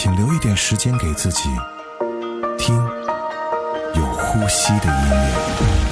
请留一点时间给自己，听有呼吸的音乐。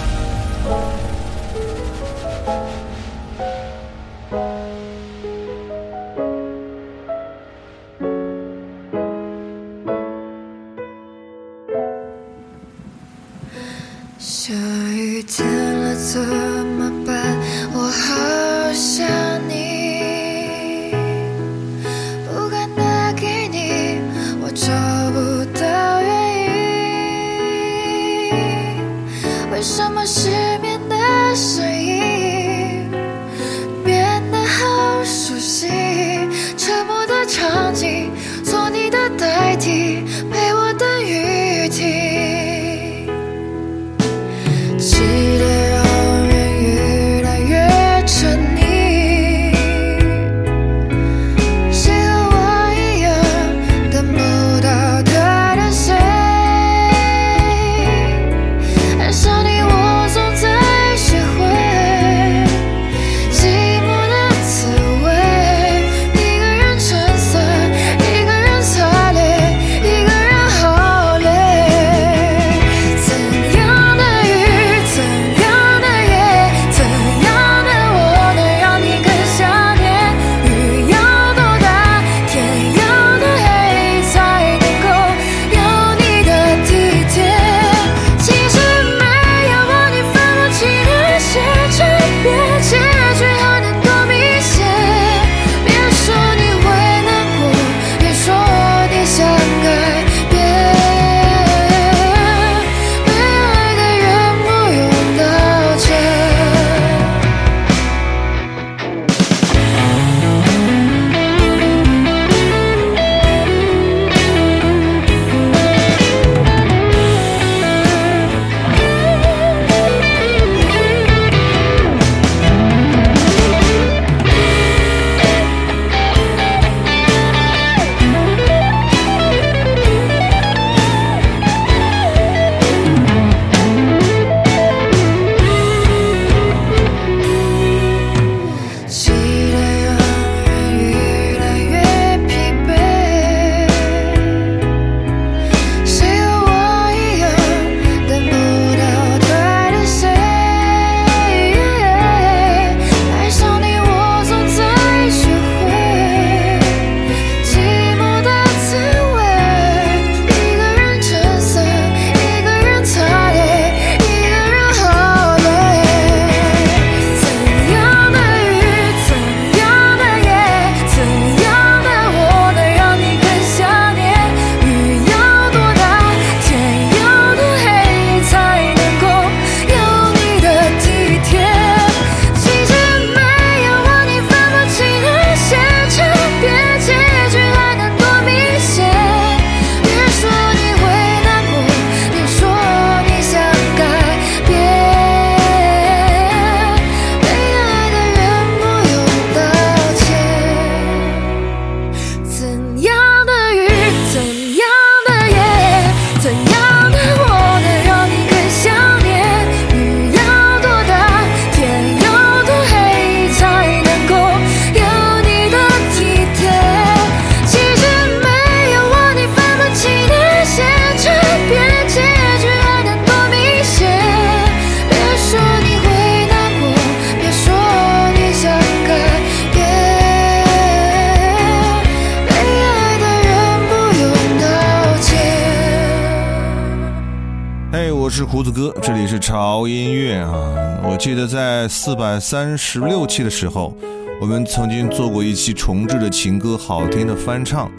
四百三十六期的时候，我们曾经做过一期重置的情歌，好听的翻唱。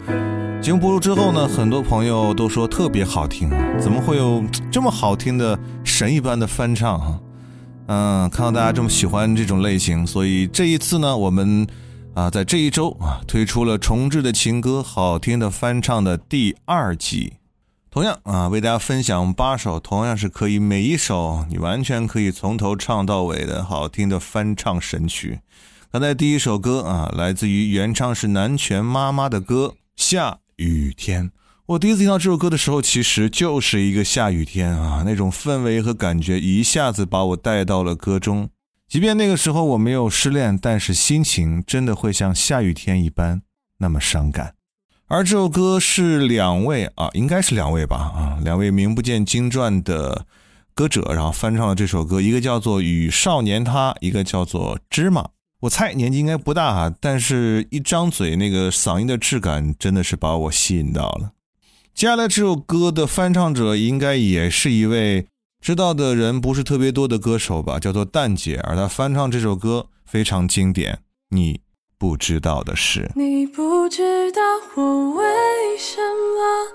节目播出之后呢，很多朋友都说特别好听，怎么会有这么好听的神一般的翻唱啊？嗯，看到大家这么喜欢这种类型，所以这一次呢，我们啊，在这一周啊，推出了重置的情歌好听的翻唱的第二季。同样啊，为大家分享八首，同样是可以每一首你完全可以从头唱到尾的好听的翻唱神曲。刚才第一首歌啊，来自于原唱是南拳妈妈的歌《下雨天》。我第一次听到这首歌的时候，其实就是一个下雨天啊，那种氛围和感觉一下子把我带到了歌中。即便那个时候我没有失恋，但是心情真的会像下雨天一般那么伤感。而这首歌是两位啊，应该是两位吧啊，两位名不见经传的歌者，然后翻唱了这首歌，一个叫做《与少年他》，一个叫做《芝麻》。我猜年纪应该不大哈，但是一张嘴那个嗓音的质感真的是把我吸引到了。接下来这首歌的翻唱者应该也是一位知道的人不是特别多的歌手吧，叫做蛋姐，而她翻唱这首歌非常经典。你。不知道的事。你不知道我为什么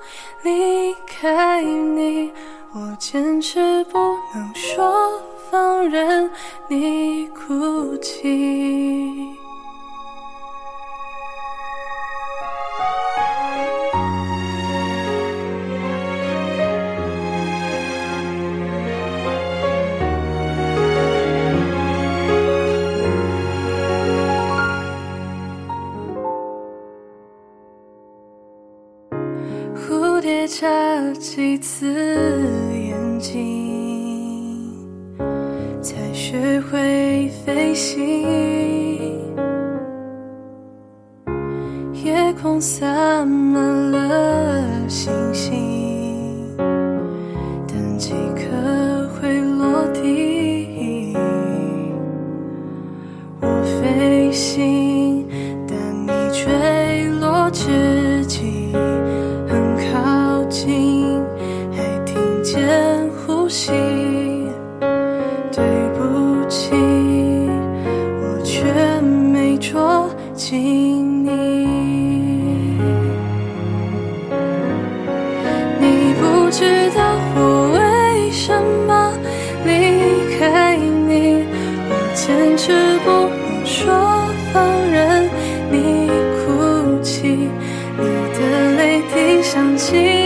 离开你，我坚持不能说放任你哭泣。次眼睛，才学会飞行。情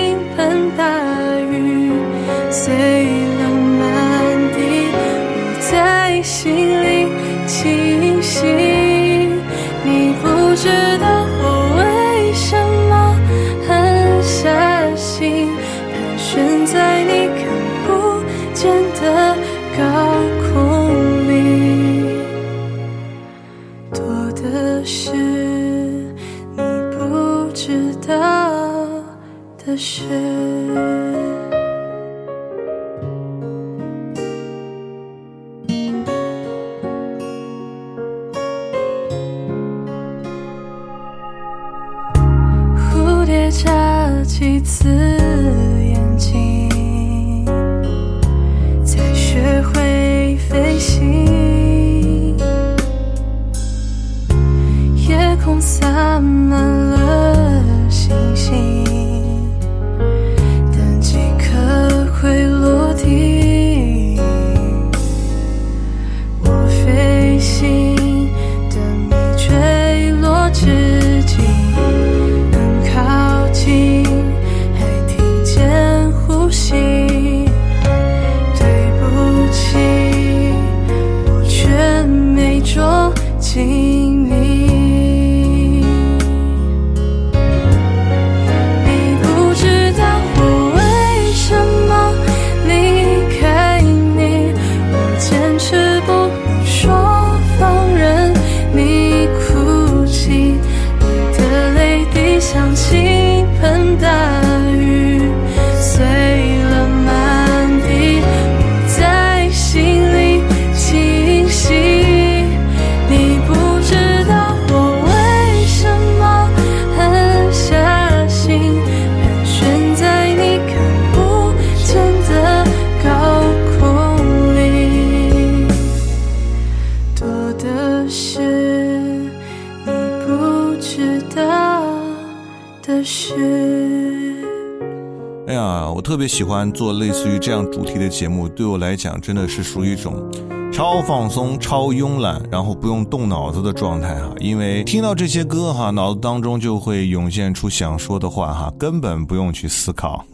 特别喜欢做类似于这样主题的节目，对我来讲真的是属于一种超放松、超慵懒，然后不用动脑子的状态哈。因为听到这些歌哈，脑子当中就会涌现出想说的话哈，根本不用去思考。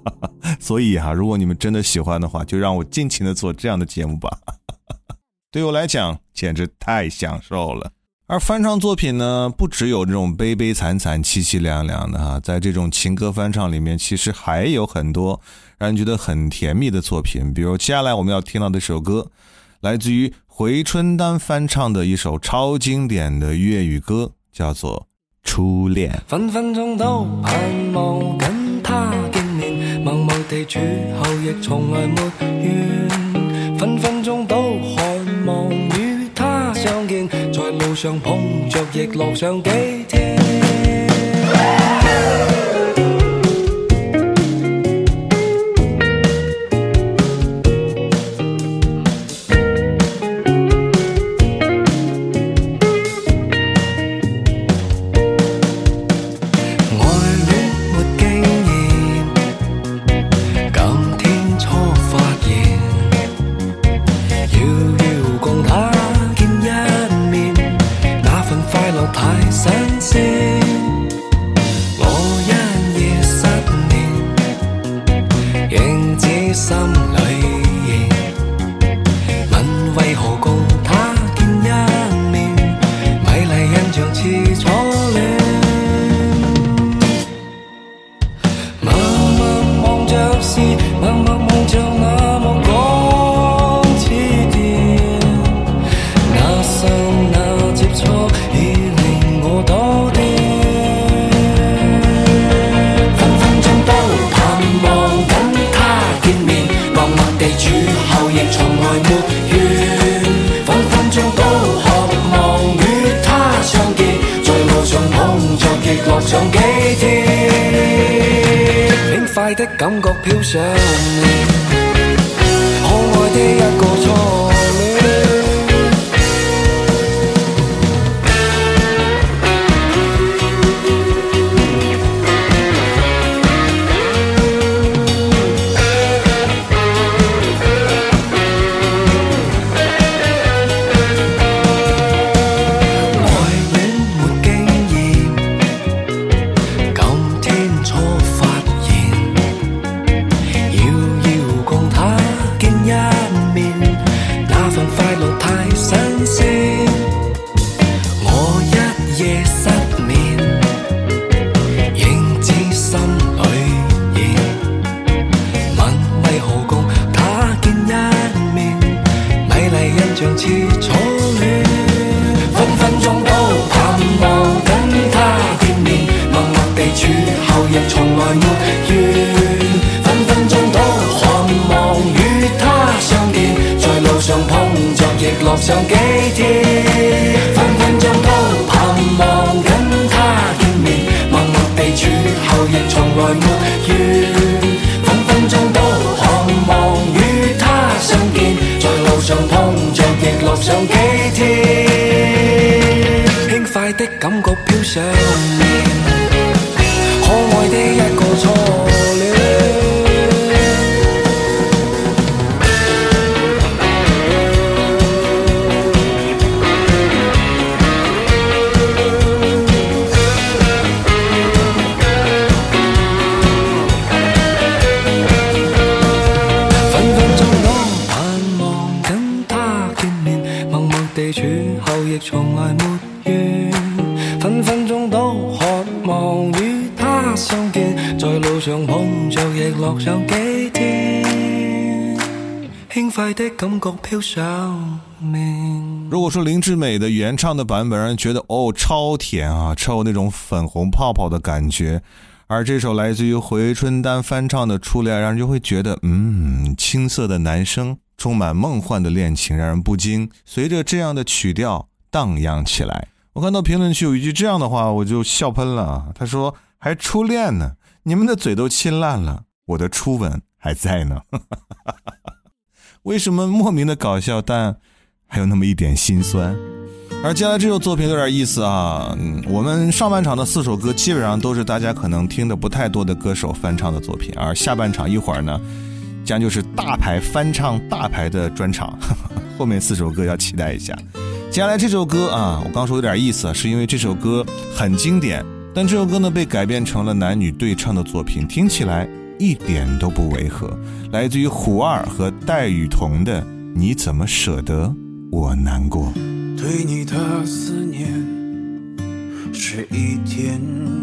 所以哈，如果你们真的喜欢的话，就让我尽情的做这样的节目吧。对我来讲，简直太享受了。而翻唱作品呢，不只有这种悲悲惨惨、凄凄凉凉的哈，在这种情歌翻唱里面，其实还有很多让人觉得很甜蜜的作品。比如接下来我们要听到的这首歌，来自于回春丹翻唱的一首超经典的粤语歌，叫做《初恋》。分分钟都盼望跟他见面，默默地处后亦从来没怨。上碰着亦乐上几天。新鲜。留下如果说林志美的原唱的版本让人觉得哦超甜啊，超有那种粉红泡泡的感觉，而这首来自于回春丹翻唱的《初恋》，让人就会觉得嗯，青涩的男生充满梦幻的恋情，让人不禁随着这样的曲调荡漾起来。我看到评论区有一句这样的话，我就笑喷了啊！他说还初恋呢，你们的嘴都亲烂了，我的初吻还在呢。为什么莫名的搞笑，但还有那么一点心酸？而接下来这首作品有点意思啊，我们上半场的四首歌基本上都是大家可能听的不太多的歌手翻唱的作品，而下半场一会儿呢，将就是大牌翻唱大牌的专场，后面四首歌要期待一下。接下来这首歌啊，我刚说有点意思，是因为这首歌很经典，但这首歌呢被改编成了男女对唱的作品，听起来一点都不违和。来自于胡二和戴雨桐的《你怎么舍得我难过》。对你的思念是一天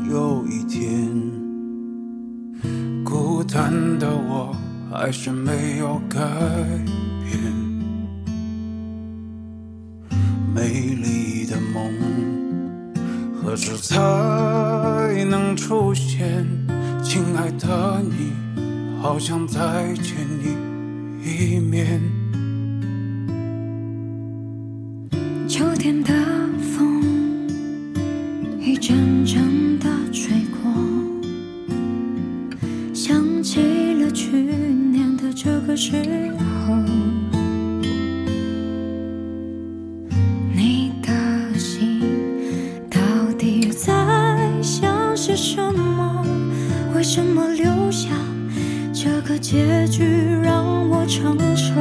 又一天，孤单的我还是没有改变。美丽的梦何时才能出现？亲爱的你，好想再见你一面。秋天的风一阵阵的吹过，想起了去年的这个时结局让我承受？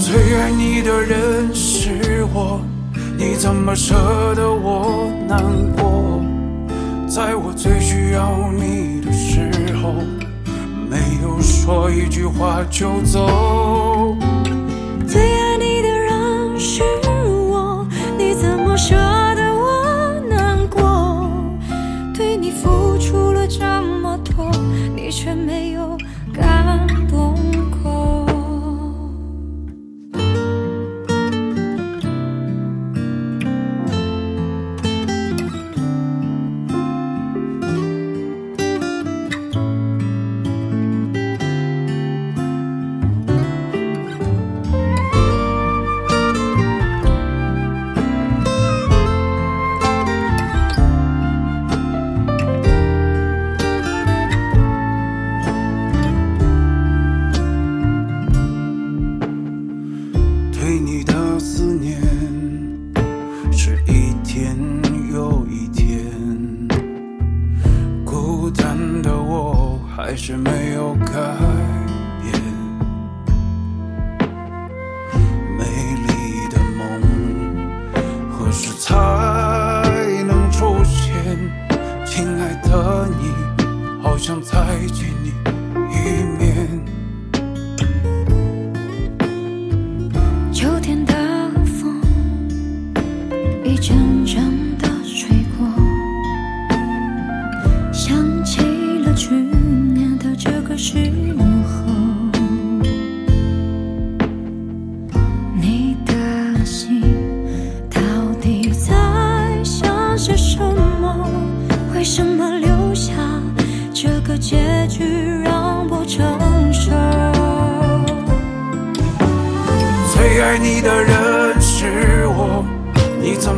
最爱你的人是我，你怎么舍得我难过？在我最需要你的时候，没有说一句话就走。是没有改变。美丽的梦何时才能出现？亲爱的你，好想再见你一面。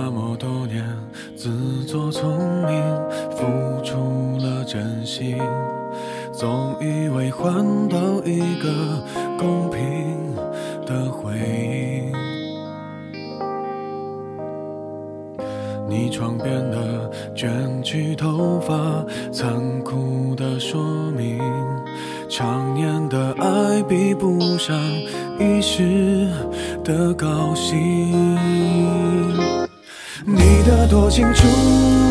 那么多年，自作聪明，付出了真心，总以为换到一个公平的回应。你床边的卷曲头发，残酷的说明，常年的爱比不上一时的高兴。多清楚。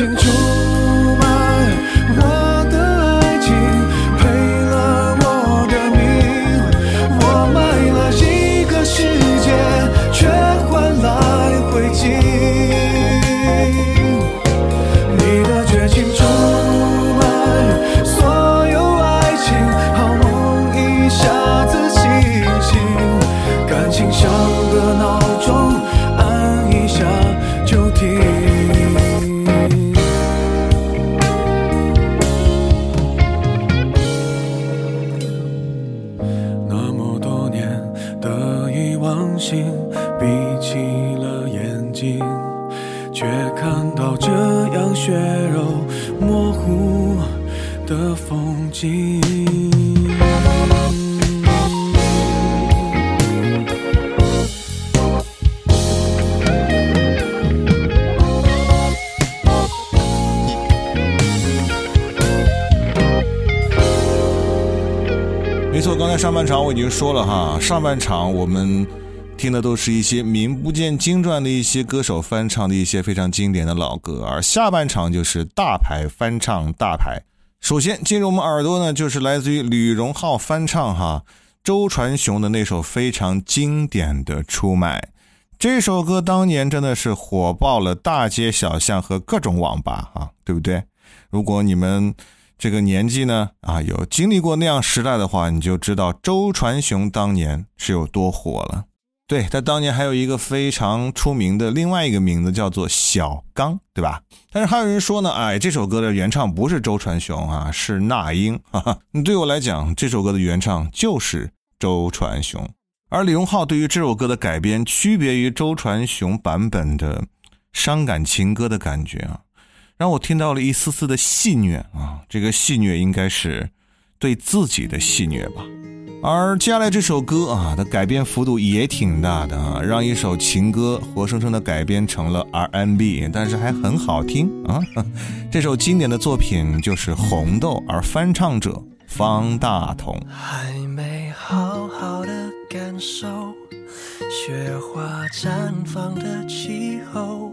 的多说了哈，上半场我们听的都是一些名不见经传的一些歌手翻唱的一些非常经典的老歌，而下半场就是大牌翻唱大牌。首先进入我们耳朵呢，就是来自于李荣浩翻唱哈周传雄的那首非常经典的《出卖》。这首歌当年真的是火爆了大街小巷和各种网吧啊，对不对？如果你们这个年纪呢，啊，有经历过那样时代的话，你就知道周传雄当年是有多火了。对他当年还有一个非常出名的另外一个名字叫做小刚，对吧？但是还有人说呢，哎，这首歌的原唱不是周传雄啊，是那英。哈哈，对我来讲，这首歌的原唱就是周传雄。而李荣浩对于这首歌的改编，区别于周传雄版本的伤感情歌的感觉啊。让我听到了一丝丝的戏谑啊，这个戏谑应该是对自己的戏谑吧。而接下来这首歌啊，的改编幅度也挺大的啊，让一首情歌活生生的改编成了 R&B，但是还很好听啊。这首经典的作品就是《红豆》，而翻唱者方大同。还没好好的感受雪花绽放的气候，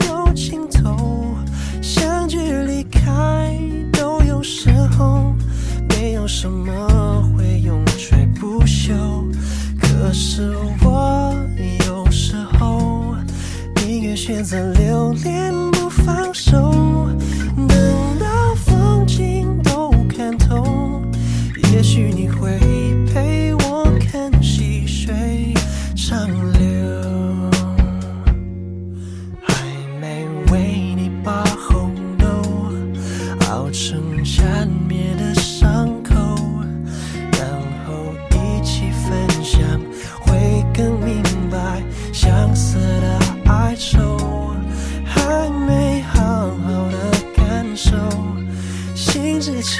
尽头，相聚离开都有时候，没有什么会永垂不朽。可是我有时候宁愿选择留恋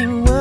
心之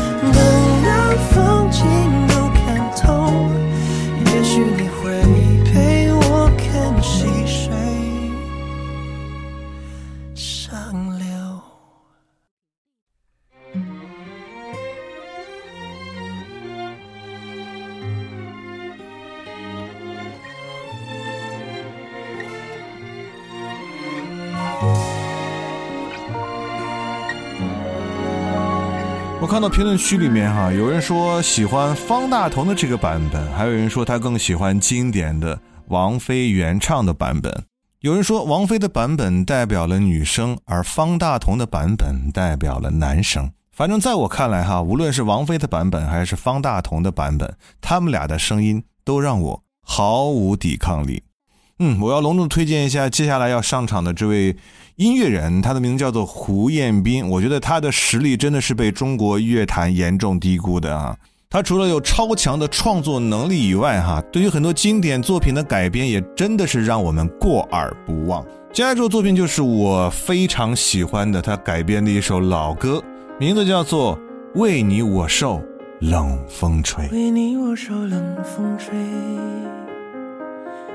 到评论区里面哈，有人说喜欢方大同的这个版本，还有人说他更喜欢经典的王菲原唱的版本。有人说王菲的版本代表了女生，而方大同的版本代表了男生。反正在我看来哈，无论是王菲的版本还是方大同的版本，他们俩的声音都让我毫无抵抗力。嗯，我要隆重推荐一下接下来要上场的这位音乐人，他的名字叫做胡彦斌。我觉得他的实力真的是被中国乐坛严重低估的啊！他除了有超强的创作能力以外，哈，对于很多经典作品的改编也真的是让我们过耳不忘。接下来这首作品就是我非常喜欢的，他改编的一首老歌，名字叫做《为你我受冷风吹》。为你我受冷风吹，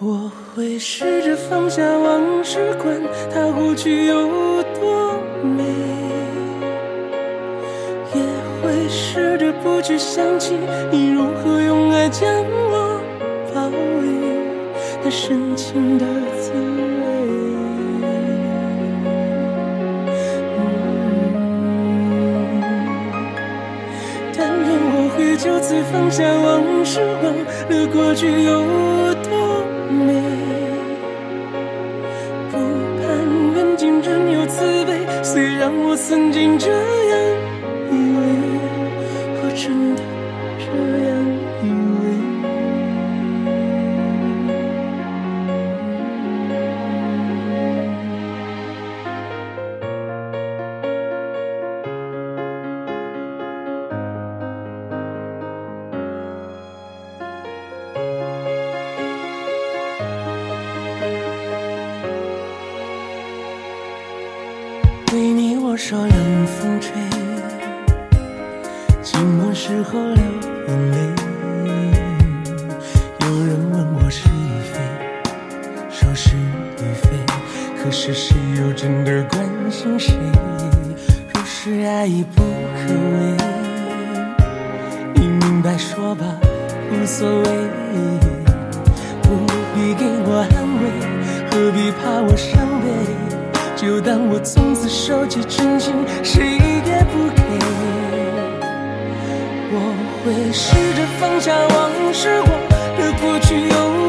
我会试着放下往事，管它过去有多美，也会试着不去想起你如何用爱将我包围，那深情的滋味。但愿我会就此放下往事，忘了过去有多曾经这，无所谓，不必给我安慰，何必怕我伤悲？就当我从此收起真情，谁也不给。我会试着放下往事，忘了过去有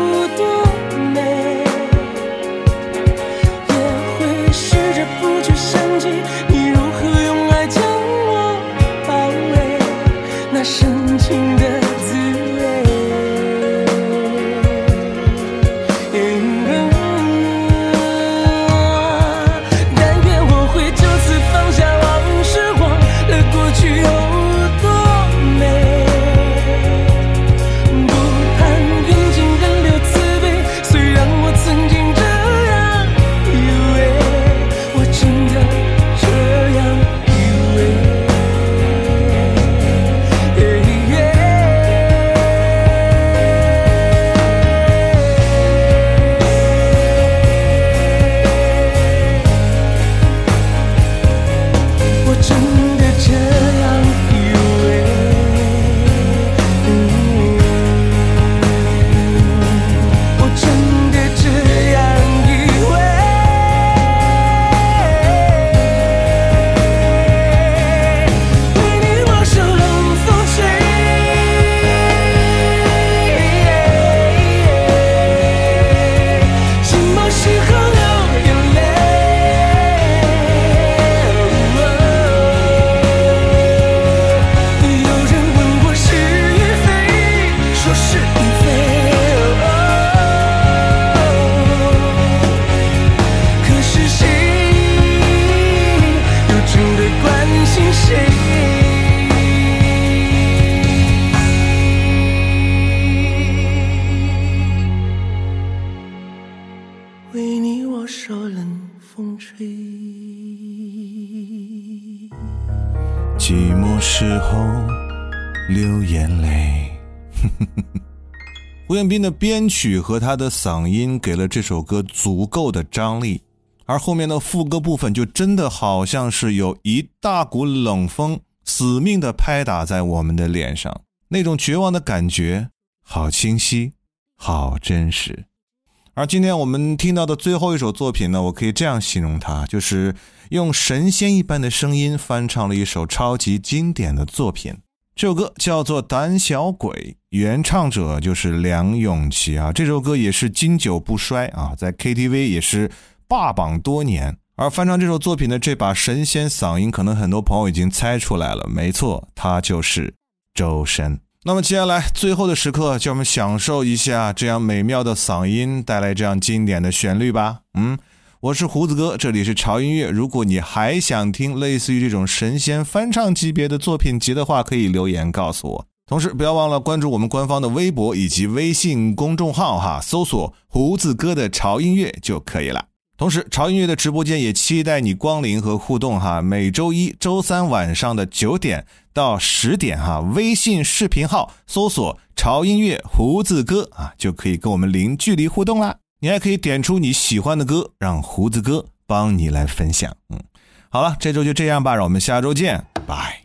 的编曲和他的嗓音给了这首歌足够的张力，而后面的副歌部分就真的好像是有一大股冷风死命的拍打在我们的脸上，那种绝望的感觉好清晰，好真实。而今天我们听到的最后一首作品呢，我可以这样形容它，就是用神仙一般的声音翻唱了一首超级经典的作品。这首歌叫做《胆小鬼》，原唱者就是梁咏琪啊。这首歌也是经久不衰啊，在 KTV 也是霸榜多年。而翻唱这首作品的这把神仙嗓音，可能很多朋友已经猜出来了，没错，他就是周深。那么接下来最后的时刻，就让我们享受一下这样美妙的嗓音带来这样经典的旋律吧。嗯，我是胡子哥，这里是潮音乐。如果你还想听类似于这种神仙翻唱级别的作品集的话，可以留言告诉我。同时，不要忘了关注我们官方的微博以及微信公众号哈，搜索“胡子哥的潮音乐”就可以了。同时，潮音乐的直播间也期待你光临和互动哈。每周一、周三晚上的九点到十点哈，微信视频号搜索“潮音乐胡子哥”啊，就可以跟我们零距离互动啦。你还可以点出你喜欢的歌，让胡子哥帮你来分享。嗯，好了，这周就这样吧，让我们下周见，拜。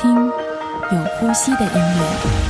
听有呼吸的音乐。